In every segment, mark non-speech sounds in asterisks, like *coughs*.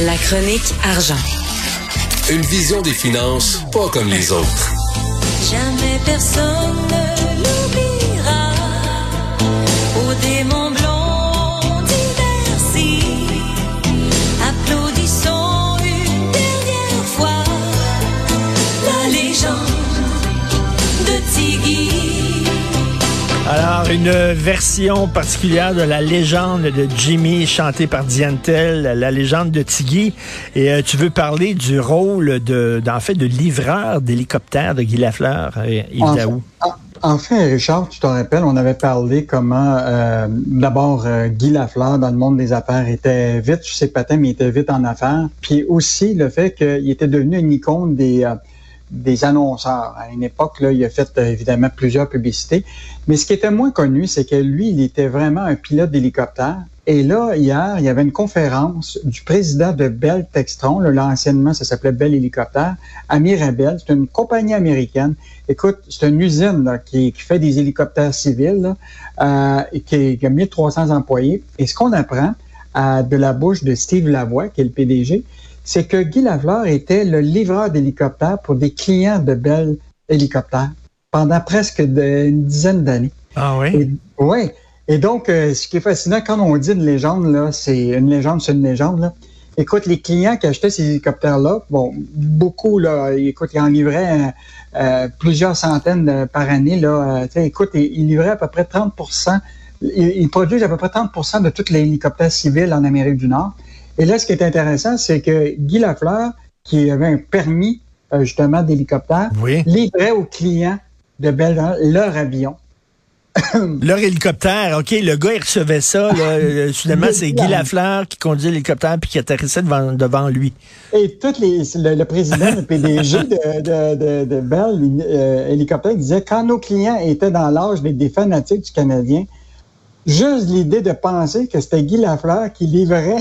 La chronique argent. Une vision des finances pas comme les autres. Jamais personne ne l'oubliera. Au démon blond Alors, une version particulière de la légende de Jimmy chantée par Diane Tell, la légende de Tiggy. Et euh, tu veux parler du rôle de, d'en fait, de livreur d'hélicoptère de Guy Lafleur, euh, Yves En Daou. fait, en- en fait, Richard, tu te rappelles, on avait parlé comment euh, d'abord euh, Guy Lafleur dans le monde des affaires était vite sur ses patins, mais il était vite en affaires. Puis aussi le fait qu'il était devenu une icône des euh, des annonceurs. À une époque, là, il a fait euh, évidemment plusieurs publicités. Mais ce qui était moins connu, c'est que lui, il était vraiment un pilote d'hélicoptère. Et là, hier, il y avait une conférence du président de Bell Textron. Là, anciennement, ça s'appelait Bell Hélicoptère, à Mirabel. C'est une compagnie américaine. Écoute, c'est une usine qui, fait des hélicoptères civils là, euh, et qui a 1300 employés. Et ce qu'on apprend euh, de la bouche de Steve Lavoie, qui est le PDG, c'est que Guy Lafleur était le livreur d'hélicoptères pour des clients de Bell Hélicoptère pendant presque de- une dizaine d'années. Ah oui? Et, ouais. Et donc, euh, ce qui est fascinant, quand on dit une légende, là, c'est une légende, c'est une légende. Là. Écoute, les clients qui achetaient ces hélicoptères-là, bon, beaucoup, là, écoute, ils en livraient euh, plusieurs centaines par année. Là, euh, écoute, ils, ils livraient à peu près 30 ils, ils produisent à peu près 30% de tous les hélicoptères civils en Amérique du Nord. Et là, ce qui est intéressant, c'est que Guy Lafleur, qui avait un permis euh, justement d'hélicoptère, Oui. livrait aux clients de Bell leur avion. *coughs* Leur hélicoptère, OK, le gars, il recevait ça. Là, euh, *coughs* soudainement, c'est Guy Lafleur qui conduit l'hélicoptère puis qui atterrissait devant, devant lui. Et toutes les, le, le président, le PDG *laughs* de, de, de, de Bell euh, Hélicoptère disait quand nos clients étaient dans l'âge des, des fanatiques du Canadien, juste l'idée de penser que c'était Guy Lafleur qui livrait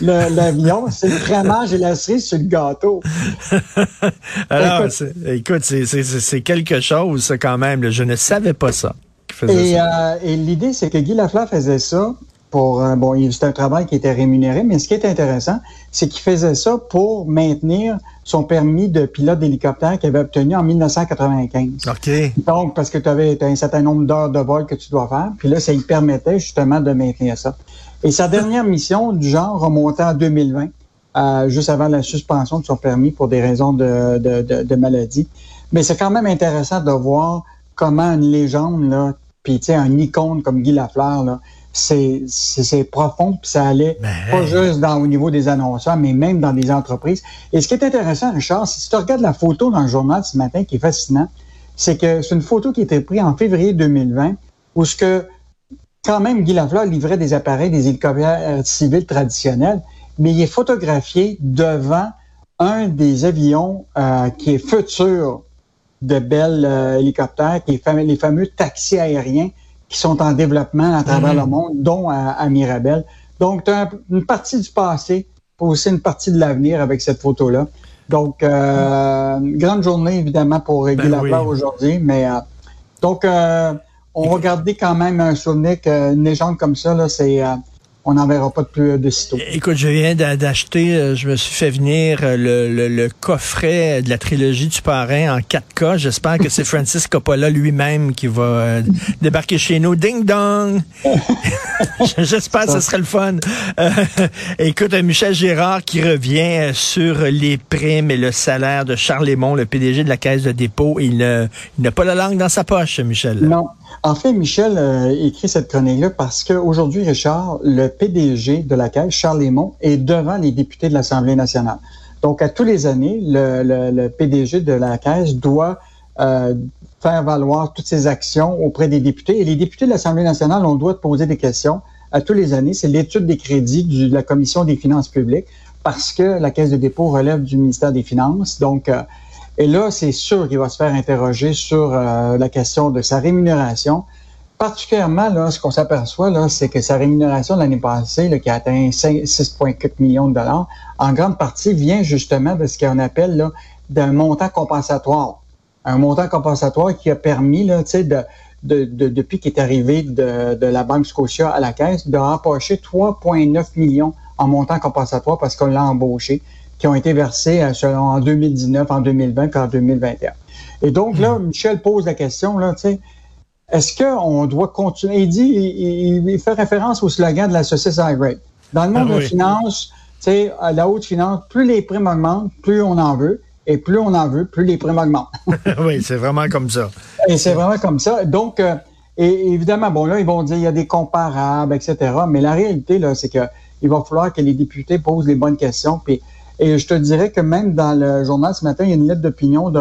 l'avion, c'est le crémage et la cerise sur le gâteau. *laughs* Alors, Écoute. c'est- quelque chose, ça, quand même. là. Je ne savais pas ça. Et, euh, et l'idée, c'est que Guy Lafleur faisait ça pour, euh, bon, c'était un travail qui était rémunéré, mais ce qui est intéressant, c'est qu'il faisait ça pour maintenir son permis de pilote d'hélicoptère qu'il avait obtenu en 1995. OK. Donc, parce que tu avais un certain nombre d'heures de vol que tu dois faire. Puis là, ça lui permettait justement de maintenir ça. Et sa dernière mission du genre remontait en 2020, euh, juste avant la suspension de son permis pour des raisons de, de, de, de maladie. Mais c'est quand même intéressant de voir comment une légende, là, puis tu sais, un icône comme Guy Lafleur, là, c'est c'est c'est profond, puis ça allait Ben, pas juste dans, au niveau des annonceurs, mais même dans des entreprises. Et ce qui est intéressant, Richard, c'est si tu regardes la photo dans le journal ce matin, qui est fascinant, c'est que c'est une photo qui a été prise en février 2020, où ce que quand même Guy Lafleur livrait des appareils, des hélicoptères euh, civils traditionnels, mais il est photographié devant un des avions euh, qui est futur de Bell euh, hélicoptères, qui est fam- les fameux taxis aériens qui sont en développement à travers le monde, dont à, à Mirabel. Donc, tu as une partie du passé, pas aussi une partie de l'avenir avec cette photo-là. Donc, euh, une grande journée, évidemment, pour Guy Ben Lafleur oui. aujourd'hui, mais euh, donc, euh, on va garder quand même un souvenir qu'une légende comme ça, là, c'est, euh, on n'en verra pas de plus de sitôt. Écoute, je viens d'a- d'acheter, euh, je me suis fait venir euh, le, le- le coffret de la trilogie du parrain en 4K. J'espère que c'est *laughs* Francis Coppola lui-même qui va euh, débarquer chez nous. Ding dong! *laughs* J'espère que ce serait le fun. Euh, écoute, euh, Michel Gérard qui revient euh, sur les primes et le salaire de Charles Lemont, le PDG de la Caisse de dépôt. Il n'a pas la langue dans sa poche, Michel. Non. En fait, Michel euh, écrit cette chronique-là parce qu'aujourd'hui, Richard, le PDG de la Caisse, Charles Lemont, est devant les députés de l'Assemblée nationale. Donc, à tous les années, le, PDG de la Caisse doit euh, faire valoir toutes ses actions auprès des députés. Et les députés de l'Assemblée nationale ont le droit de poser des questions à tous les années. C'est l'étude des crédits de la Commission des finances publiques parce que la Caisse de dépôt relève du ministère des Finances. Donc, euh, et là, c'est sûr qu'il va se faire interroger sur euh, la question de sa rémunération. Particulièrement, là, ce qu'on s'aperçoit, là, c'est que sa rémunération l'année passée, là, qui a atteint 5 6,4 millions de dollars, en grande partie vient justement de ce qu'on appelle là, d'un montant compensatoire. Un montant compensatoire qui a permis, là, de, de, de- depuis qu'il est arrivé de, de la Banque Scotia à la caisse, de rempocher 3,9 millions en montant compensatoire parce qu'on l'a embauché, qui ont été versés en 2019, en 2020 puis en 2021. Et donc là, Hmm. Michel pose la question, là, tu sais, est-ce qu'on doit continuer? Il dit, il, il fait référence au slogan de la saucisse high grade. Dans le monde Ah de oui. la finance, tu sais, à la haute finance, plus les primes augmentent, plus on en veut. Et plus on en veut, plus les primes augmentent. *laughs* oui, c'est vraiment comme ça. Et c'est vraiment comme ça. Donc, euh, et évidemment, bon, là, ils vont dire il y a des comparables, etc. Mais la réalité, là, c'est que il va falloir que les députés posent les bonnes questions. Puis, et je te dirais que même dans le journal ce matin, il y a une lettre d'opinion de,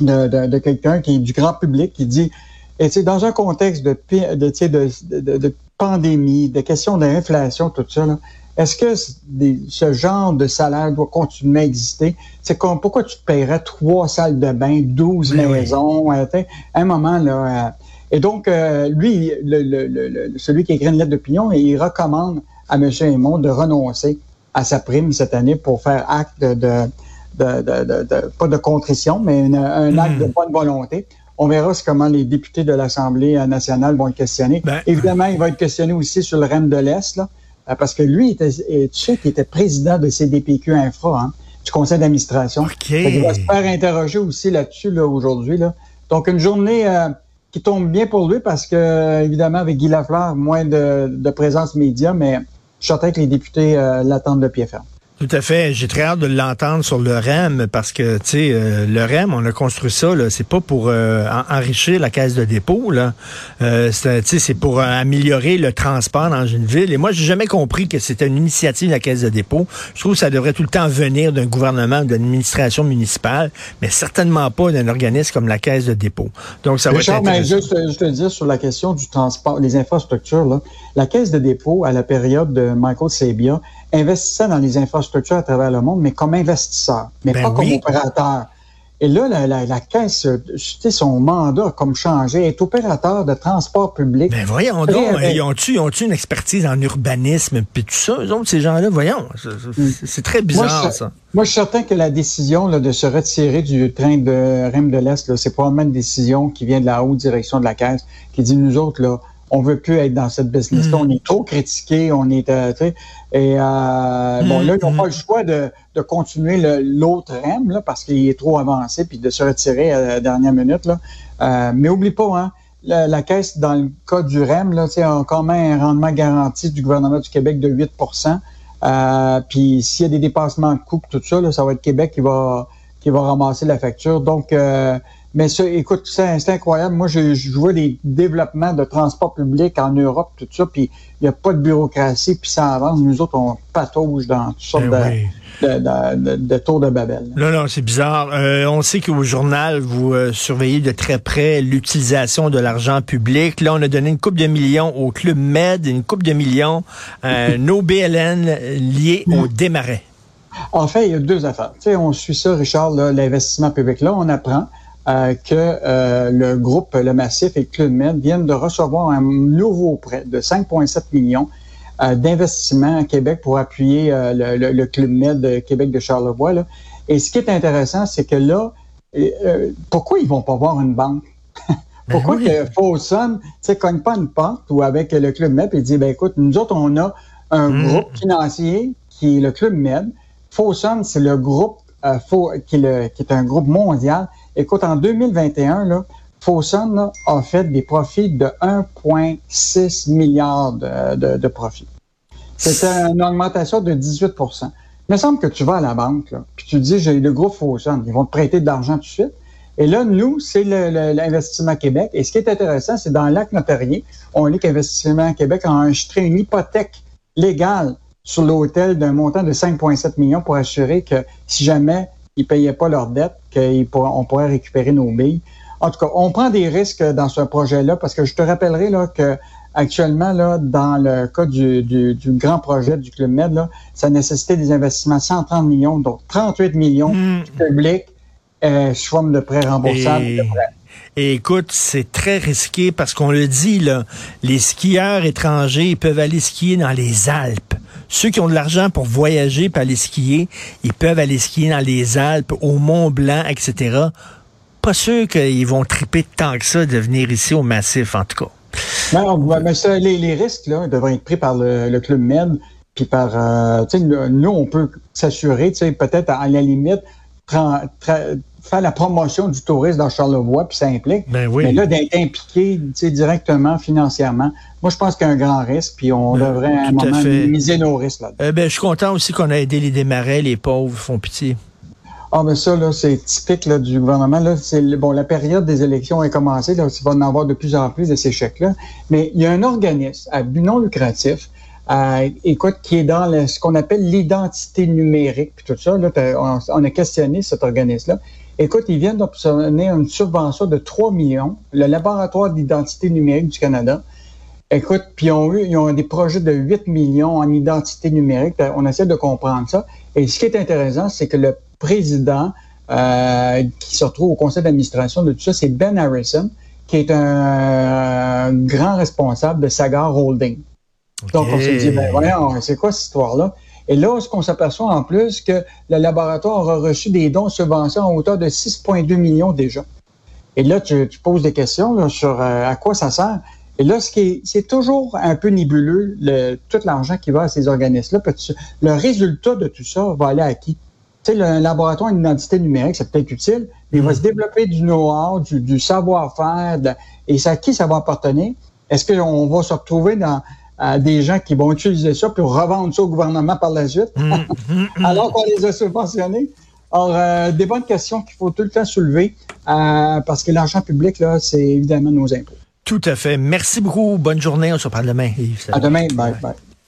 de, de, de quelqu'un qui est du grand public qui dit et c'est dans un contexte de, de, de, pandémie, de questions d'inflation, tout ça, là, est-ce que des- ce genre de salaire doit continuer à exister? C'est comme pourquoi tu te paierais trois salles de bain, 12 Mais oui. maisons, euh, à un moment, là. euh, et donc, euh, lui, le, le- le- le- celui qui écrit une lettre d'opinion, il recommande à M. Aymon de renoncer à sa prime cette année pour faire acte de, de, de, de- pas de contrition, mais une- un Mm. acte de bonne volonté. On verra ce- comment les députés de l'Assemblée nationale vont être questionnés. Ben- Évidemment, il va être questionné aussi sur le REM de l'Est, là, euh, parce que lui, était, tu sais qu'il était président de CDPQ Infra, hein, du conseil d'administration. OK. Fait qu'il va se faire interroger aussi là-dessus là, aujourd'hui. Là. Donc, une journée euh, qui tombe bien pour lui parce que, évidemment, avec Guy Lafleur, moins de, de présence média, mais je suis certain que les députés euh, l'attendent de pied ferme. Tout à fait. J'ai très hâte de l'entendre sur le REM parce que, tu sais, euh, le REM, on a construit ça, là, c'est pas pour euh, en- enrichir la caisse de dépôt, là. Euh, c'est, tu sais, c'est pour améliorer le transport dans une ville. Et moi, j'ai jamais compris que c'était une initiative de la caisse de dépôt. Je trouve que ça devrait tout le temps venir d'un gouvernement, d'une administration municipale, mais certainement pas d'un organisme comme la caisse de dépôt. Donc, ça va être mais intéressant. juste, euh, je te dire sur la question du transport, les infrastructures, là, la Caisse de dépôt, à la période de Michael Sabia, investissait dans les infrastructures à travers le monde, mais comme investisseur, mais Ben pas comme opérateur. Et là, la, la, la Caisse, euh, son mandat a comme changé, est opérateur de transport public. Ben voyons donc, ils ont-tu ils ont-tu une expertise en urbanisme puis tout ça, eux autres, ces gens-là, voyons, c'est- c'est très bizarre Moi, je, ça. moi, je suis certain que la décision là, de se retirer du train de Rime de l'Est, c'est probablement une décision qui vient de la haute direction de la Caisse, qui dit, nous autres, là, on veut plus être dans cette business-là. Mm. On est trop critiqués, on est, euh, tu sais, et euh, bon, Mm, là, ils n'ont mm. pas le choix de, de continuer l'autre REM, là, parce qu'il est trop avancé, puis de se retirer à la dernière minute, là. Euh, mais oublie pas, hein, la, la Caisse, dans le cas du REM, là, tu sais, a quand même un rendement garanti du gouvernement du Québec de 8% euh, puis s'il y a des dépassements de coûts, tout ça, là, ça va être Québec qui va qui va ramasser la facture. Donc, euh, mais ça, écoute, c'est c'est incroyable. Moi, je, je vois des développements de transport public en Europe, tout ça, puis il n'y a pas de bureaucratie, puis ça avance. Nous autres, on patauge dans toutes sortes Ben de, oui. de, de, de- de tours de Babel. Non, non, c'est bizarre. Euh, on sait qu'au journal, vous euh, surveillez de très près l'utilisation de l'argent public. Là, on a donné une coupe de millions au Club Med, une coupe de millions à un OBLN lié au démarrais. En fait, il y a deux affaires. Tu sais, on suit ça, Richard, là, l'investissement public. Là, on apprend euh, que euh, le groupe Le Massif et Club Med viennent de recevoir un nouveau prêt de 5,7 millions euh, d'investissement à Québec pour appuyer euh, le, le- le Club Med de Québec de Charlevoix. Là. Et ce qui est intéressant, c'est que là, euh, pourquoi ils vont pas voir une banque? *laughs* Pourquoi oui. que Folsom, sais, cogne pas une porte ou avec le Club Med et dit, ben écoute, nous autres, on a un Mm. groupe financier qui est le Club Med. Folsom, c'est le groupe euh, qui, est le- qui est un groupe mondial. Écoute, en 2021, là, a fait des profits de 1,6 milliard de, de, profits. C'était une augmentation de 18% Il me semble que tu vas à la banque, puis tu dis, j'ai le groupe Folsom, ils vont te prêter de l'argent tout de suite. Et là, nous, c'est l'Investissement Québec. Et ce qui est intéressant, c'est dans l'acte notarié, on lit qu'Investissement Québec a enregistré une hypothèque légale sur l'hôtel d'un montant de 5,7 millions pour assurer que si jamais ils ne payaient pas leur dette, qu'on pourrait récupérer nos billes. En tout cas, on prend des risques dans ce projet-là parce que je te rappellerai là, que actuellement, là, dans le cas du, du, du grand projet du Club Med, là, ça nécessitait des investissements 130 millions, donc 38 millions Hmm. publics euh, sous forme de prêts remboursables. Et, de prêts. et écoute, c'est très risqué parce qu'on le dit, là, les skieurs étrangers ils peuvent aller skier dans les Alpes. Ceux qui ont de l'argent pour voyager et aller skier, ils peuvent aller skier dans les Alpes, au Mont Blanc, etc. Pas sûr qu'ils vont triper tant que ça de venir ici au massif, en tout cas. Non, mais ça, les, risques devraient être pris par le, Club Med puis par, euh, nous, on peut s'assurer, peut-être à la limite, faire la promotion du tourisme dans Charlevoix, puis ça implique. Ben oui. Mais là, d'être impliqué directement financièrement, moi, je pense qu'il y a un grand risque, puis on ben, devrait à un moment minimiser nos risques là euh, ben, je suis content aussi qu'on a aidé les démarrais, les pauvres font pitié. Ah, mais ça, là, c'est typique là, du gouvernement. Là, c'est, bon, la période des élections est commencée. Là, il va en avoir de plus en plus de ces chèques-là. Mais il y a un organisme à but non lucratif euh, écoute, qui est dans ce qu'on appelle l'identité numérique, puis tout ça. Là, on, a questionné cet organisme-là. Écoute, ils viennent d'obtenir une subvention de 3 millions, le laboratoire d'identité numérique du Canada. Écoute, puis ils ont eu ils ont des projets de 8 millions en identité numérique. On essaie de comprendre ça. Et ce qui est intéressant, c'est que le président euh, qui se retrouve au conseil d'administration de tout ça, c'est Ben Harrison, qui est un grand responsable de Sagar Holding. Donc, on s'est dit, ben voyons, c'est quoi cette histoire-là? Et là, ce qu'on s'aperçoit en plus, que le laboratoire a reçu des dons de subventions à hauteur de 6,2 millions déjà. Et là, tu, poses des questions sur euh, à quoi ça sert. Et là, ce qui est, c'est toujours un peu nébuleux, le, tout l'argent qui va à ces organismes-là. Le résultat de tout ça va aller à qui? Tu sais, le laboratoire d'identité numérique, c'est peut-être utile, mais il va mm. se développer du know-how, du, savoir-faire, et ça, à qui ça va appartenir? Est-ce qu'on va se retrouver dans à des gens qui vont utiliser ça pour revendre ça au gouvernement par la suite, mm, mm. *laughs* alors qu'on les a subventionnés. Alors, euh, des bonnes questions qu'il faut tout le temps soulever euh, parce que l'argent public, là, c'est évidemment nos impôts. Tout à fait. Merci beaucoup. Bonne journée. On se reparle demain. Yves. À demain. bye. bye.